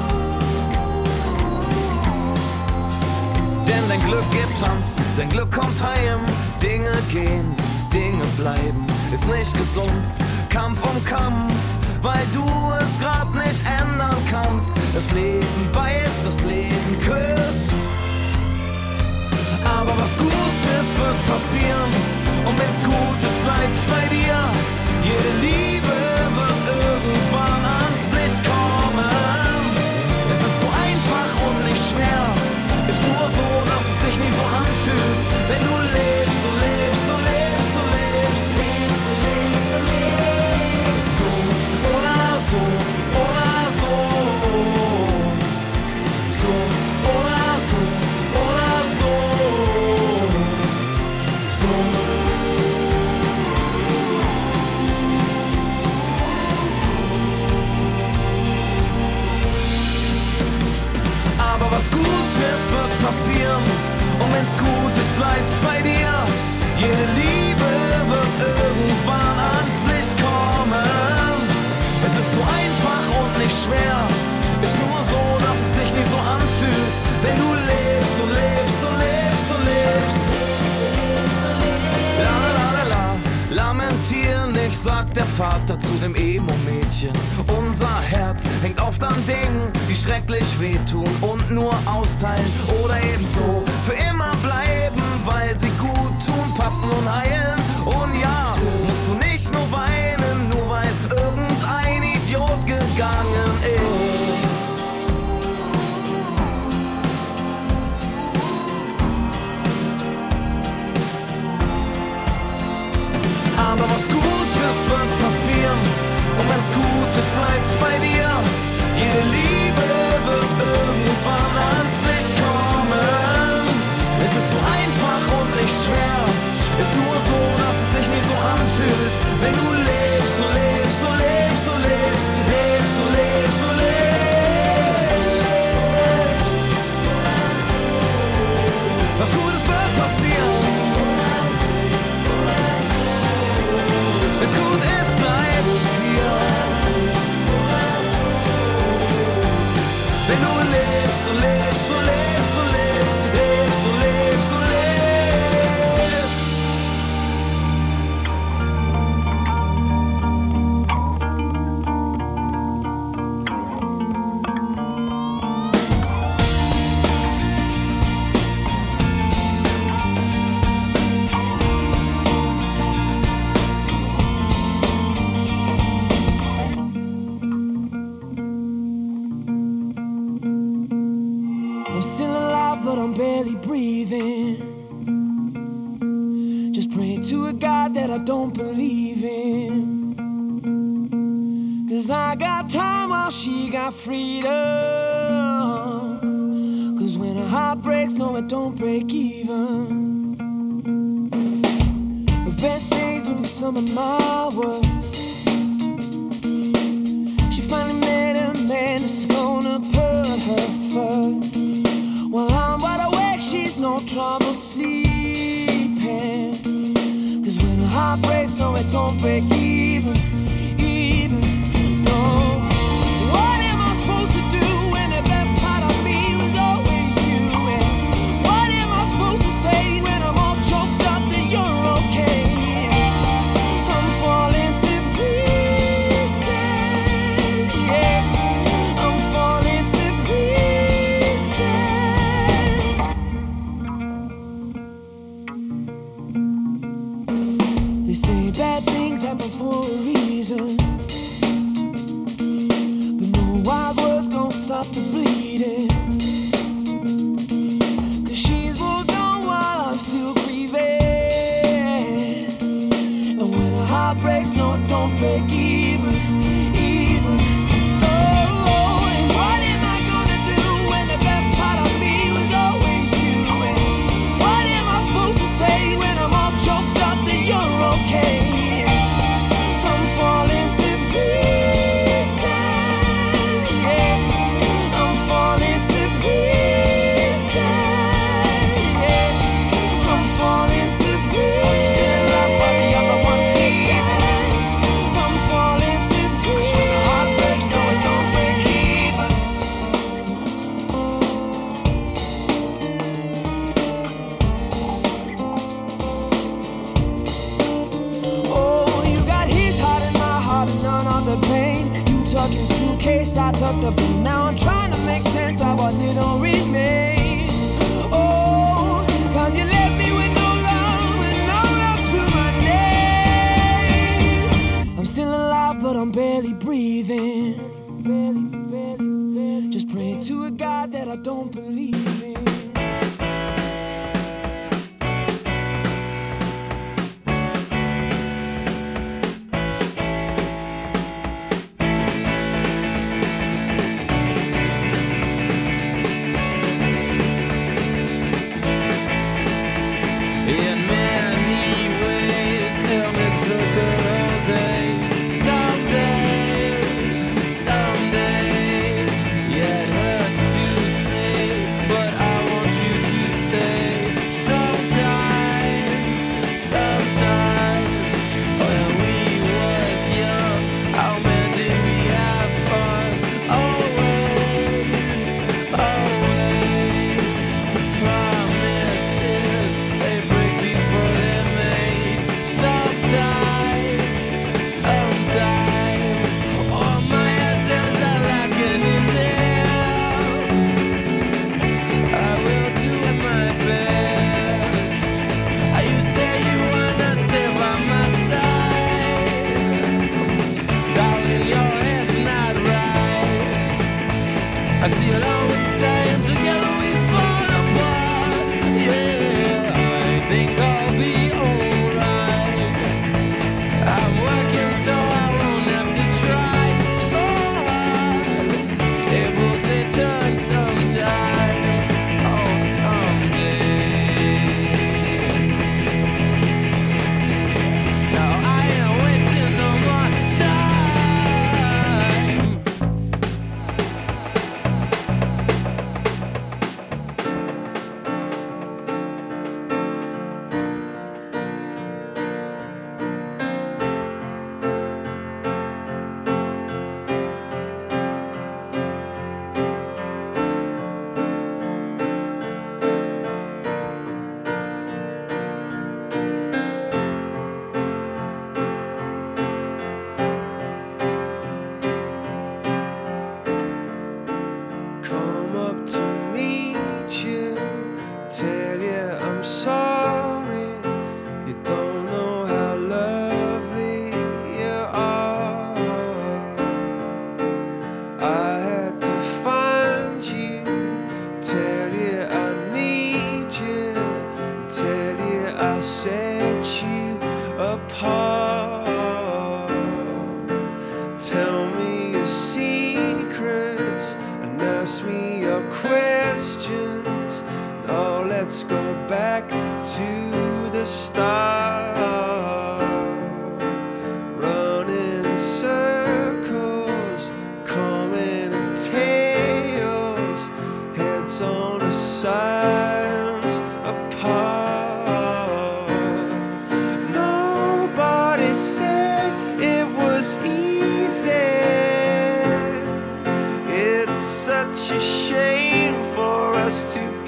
Dein Glück geht tanzen, dein Glück kommt heim. Dinge gehen, Dinge bleiben, ist nicht gesund. Kampf um Kampf, weil du es grad nicht ändern kannst. Das Leben beißt, das Leben küsst. Aber was Gutes wird passieren. Und wenn's Gutes bleibt bei dir, jede Liebe wird irgendwann ans Licht kommen. Es ist so einfach und nicht schwer. Nur so, dass es sich nicht so anfühlt. Wenn du lebst, so lebst, so lebst, so lebst. So Gutes wird passieren. Und wenn's Gutes bleibt bei dir, jede Liebe wird irgendwann ans Licht kommen. Es ist so einfach und nicht schwer. Ist nur so, dass es sich nicht so anfühlt. Wenn du lebst, so lebst, so lebst, so lebst. La la la la, lamentier nicht, sagt der Vater zu dem Emo-Mädchen. Unser Herz hängt oft an Dingen, die schrecklich wehtun und nur austeilen oder ebenso für immer bleiben, weil sie gut tun, passen und heilen. Und ja, Gutes bleibt bei dir, jede Liebe wird irgendwann ans Licht kommen. Es ist so einfach und nicht schwer. Ist nur so, dass es sich nicht so anfühlt. Wenn du lebst, so lebst, so lebst, so lebst, lebst, so lebst. Lebst, so
she got freedom. Cause when her heart breaks, no, it don't break even. The best days will be some of my worst. She finally met a man that's gonna put her first. While I'm wide awake, she's no trouble sleeping. Cause when her heart breaks, no, it don't break. Even, for a reason. But no wild words gonna stop the bleeding. Cause she's moved on while I'm still grieving. And when a heart breaks, no, it don't break even.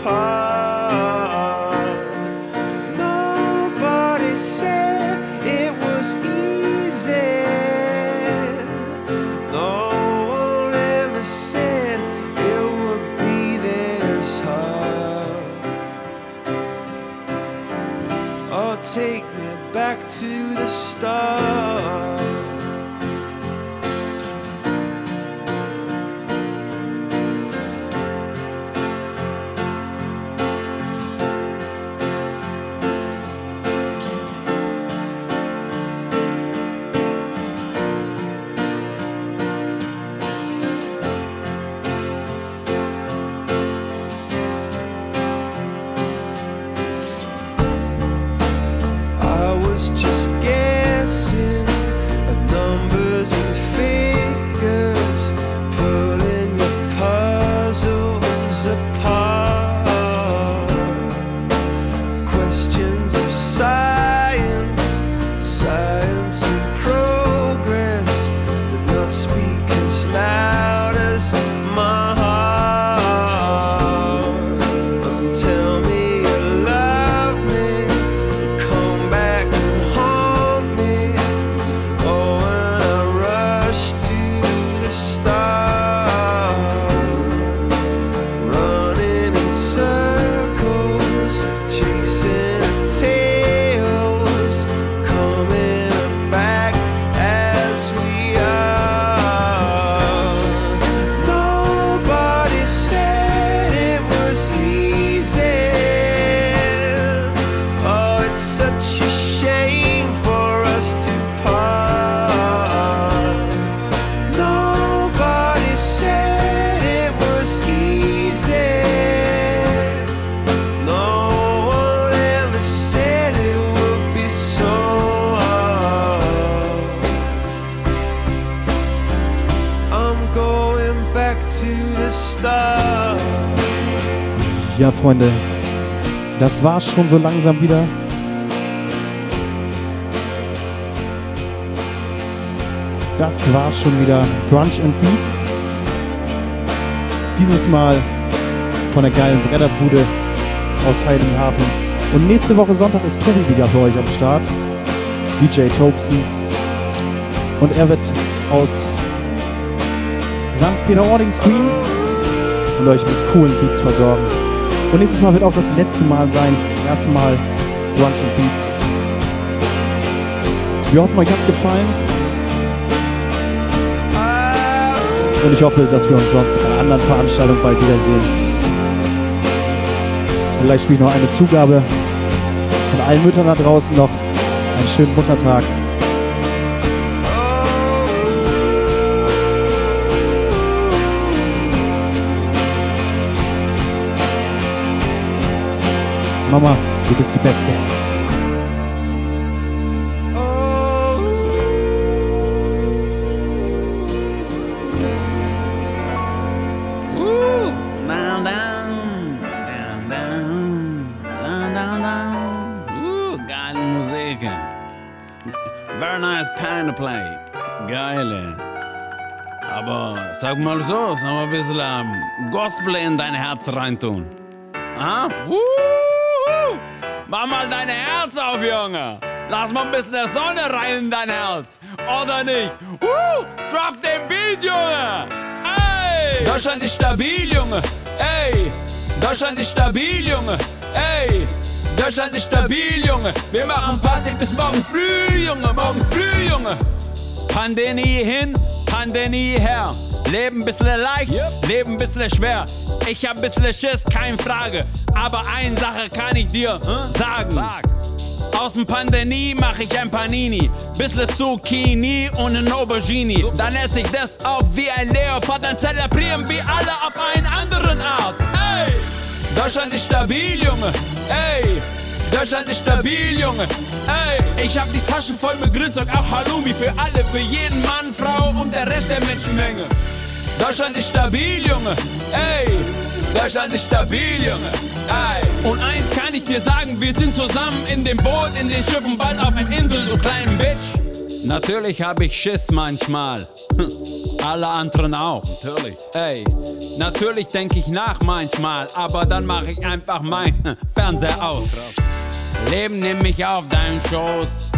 apart.
Das war's schon so langsam wieder. Das war's schon wieder. Brunch and Beats. Dieses Mal von der geilen Bretterbude aus Heiligenhafen. Und nächste Woche Sonntag ist Tobi wieder für euch am Start. DJ Tobson. Und er wird aus St. Peter-Ording streamen und euch mit coolen Beats versorgen. Und nächstes Mal wird auch das letzte Mal sein. Erstmal Brunch and Beats. Wir hoffen, euch hat's gefallen. Und ich hoffe, dass wir uns sonst bei anderen Veranstaltungen bald wiedersehen. Und gleich spiele ich noch eine Zugabe von allen Müttern da draußen noch einen schönen Muttertag. Mama, du bist die Beste.
Very nice piano play. Geile. Aber sag mal so, sag mal ein bisschen ähm, Gospel in dein Herz reintun. Ah? Wuhu! Mach mal dein Herz auf, Junge. Lass mal ein bisschen der Sonne rein in dein Herz. Oder nicht? Woo! Drop den Beat, Junge! Ey! Deutschland ist stabil, Junge. Ey! Deutschland ist stabil, Junge. Ey! Deutschland ist stabil, Junge. Wir machen Party bis morgen früh, Junge. Morgen früh, Junge. Pandemie hin, Pandemie her. Leben bisschen leicht, Leben bisschen schwer. Ich hab bisschen Schiss, keine Frage. Aber eine Sache kann ich dir äh, sagen. Aus dem Pandemie mach ich ein Panini. Bissle Zucchini und ein Aubergine. Dann esse ich das auf wie ein Leopard. Dann zelebrieren wir alle auf einen anderen Art. Ey! Deutschland ist stabil, Junge. Ey! Deutschland ist stabil, Junge. Ey! Ich hab die Taschen voll mit Grünzeug, auch Halloumi für alle, für jeden Mann, Frau und der Rest der Menschenmenge. Deutschland ist stabil, Junge. Ey! Deutschland ist stabil, Junge. Ey! Und eins kann ich dir sagen, wir sind zusammen in dem Boot, in den Schiffen, bald auf einer Insel, du kleinen Bitch. Natürlich hab ich Schiss manchmal. Hm, Alle anderen auch. Natürlich. Ey, natürlich denke ich nach manchmal, aber dann mache ich einfach mein Fernseher aus. Leben nimm mich auf deinen Schoß.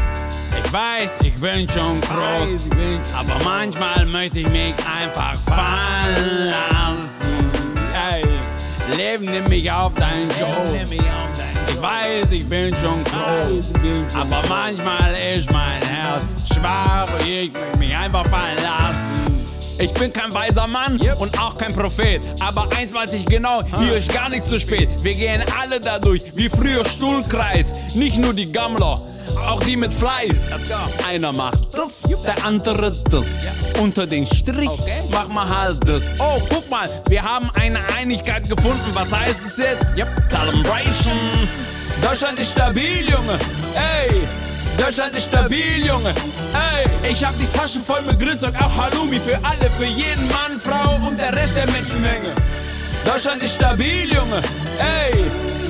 Ich weiß, ich bin schon groß, aber manchmal möchte ich mich einfach fallen lassen. Ey, Leben nimm mich auf deinen Schoß. Ich weiß, ich bin schon groß, aber manchmal ist mein Herz schwach und ich möchte mich einfach fallen lassen. Ich bin kein weiser Mann und auch kein Prophet. Aber eins weiß ich genau, hier ist gar nichts zu spät. Wir gehen alle dadurch, wie früher Stuhlkreis. Nicht nur die Gammler, auch die mit Fleiß. Einer macht das, der andere das. Unter den Strich mach mal halt das. Oh, guck mal, wir haben eine Einigkeit gefunden. Was heißt es jetzt? Yep, Celebration. Deutschland ist stabil, Junge. Ey, Deutschland ist stabil, Junge. Ey, ich hab die Taschen voll mit Grünzeug, auch Halloumi für alle, für jeden Mann, Frau und der Rest der Menschenmenge. Deutschland ist stabil, Junge. Ey,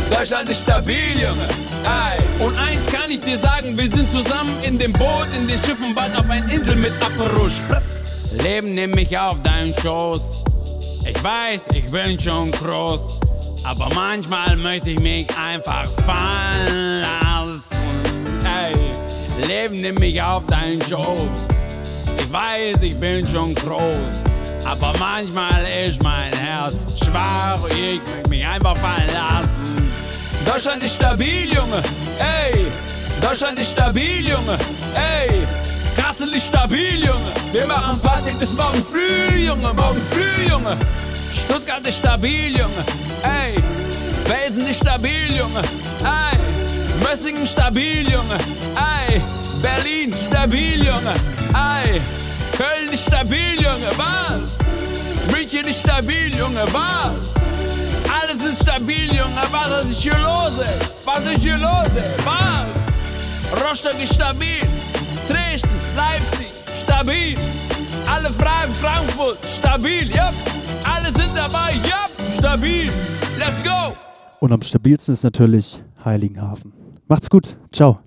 Deutschland ist stabil, Junge. Ey, und eins kann ich dir sagen, wir sind zusammen in dem Boot, in den Schiffen, bald auf einer Insel mit Aperol. Leben nimm mich auf deinen Schoß. Ich weiß, ich bin schon groß, aber manchmal möchte ich mich einfach fallen lassen. Ey, Leben nimm mich auf deinen Schoß. Ich weiß, ich bin schon groß, aber manchmal ist mein Herz schwach ich möchte mich einfach fallen lassen. Deutschland ist stabil, Junge. Ey, Deutschland ist stabil, Junge. Ey, Kassel ist stabil, Junge. Wir machen Party bis morgen früh, Junge. Morgen früh, Junge. Stuttgart ist stabil, Junge. Ey, Felsen ist stabil, Junge. Ey, Gössingen stabil, Junge. Ei, Berlin stabil, Junge. Ei, Köln ist stabil, Junge. Was? München ist stabil, Junge. Was? Ist stabil, Junge. Was ist hier los, ey? Was ist hier los, ey? Was? Rostock ist stabil. Dresden, Leipzig, stabil. Alle Fragen, Frankfurt, stabil, yep. Alle sind dabei, yep, stabil. Let's go.
Und am stabilsten ist natürlich Heiligenhafen. Macht's gut. Ciao.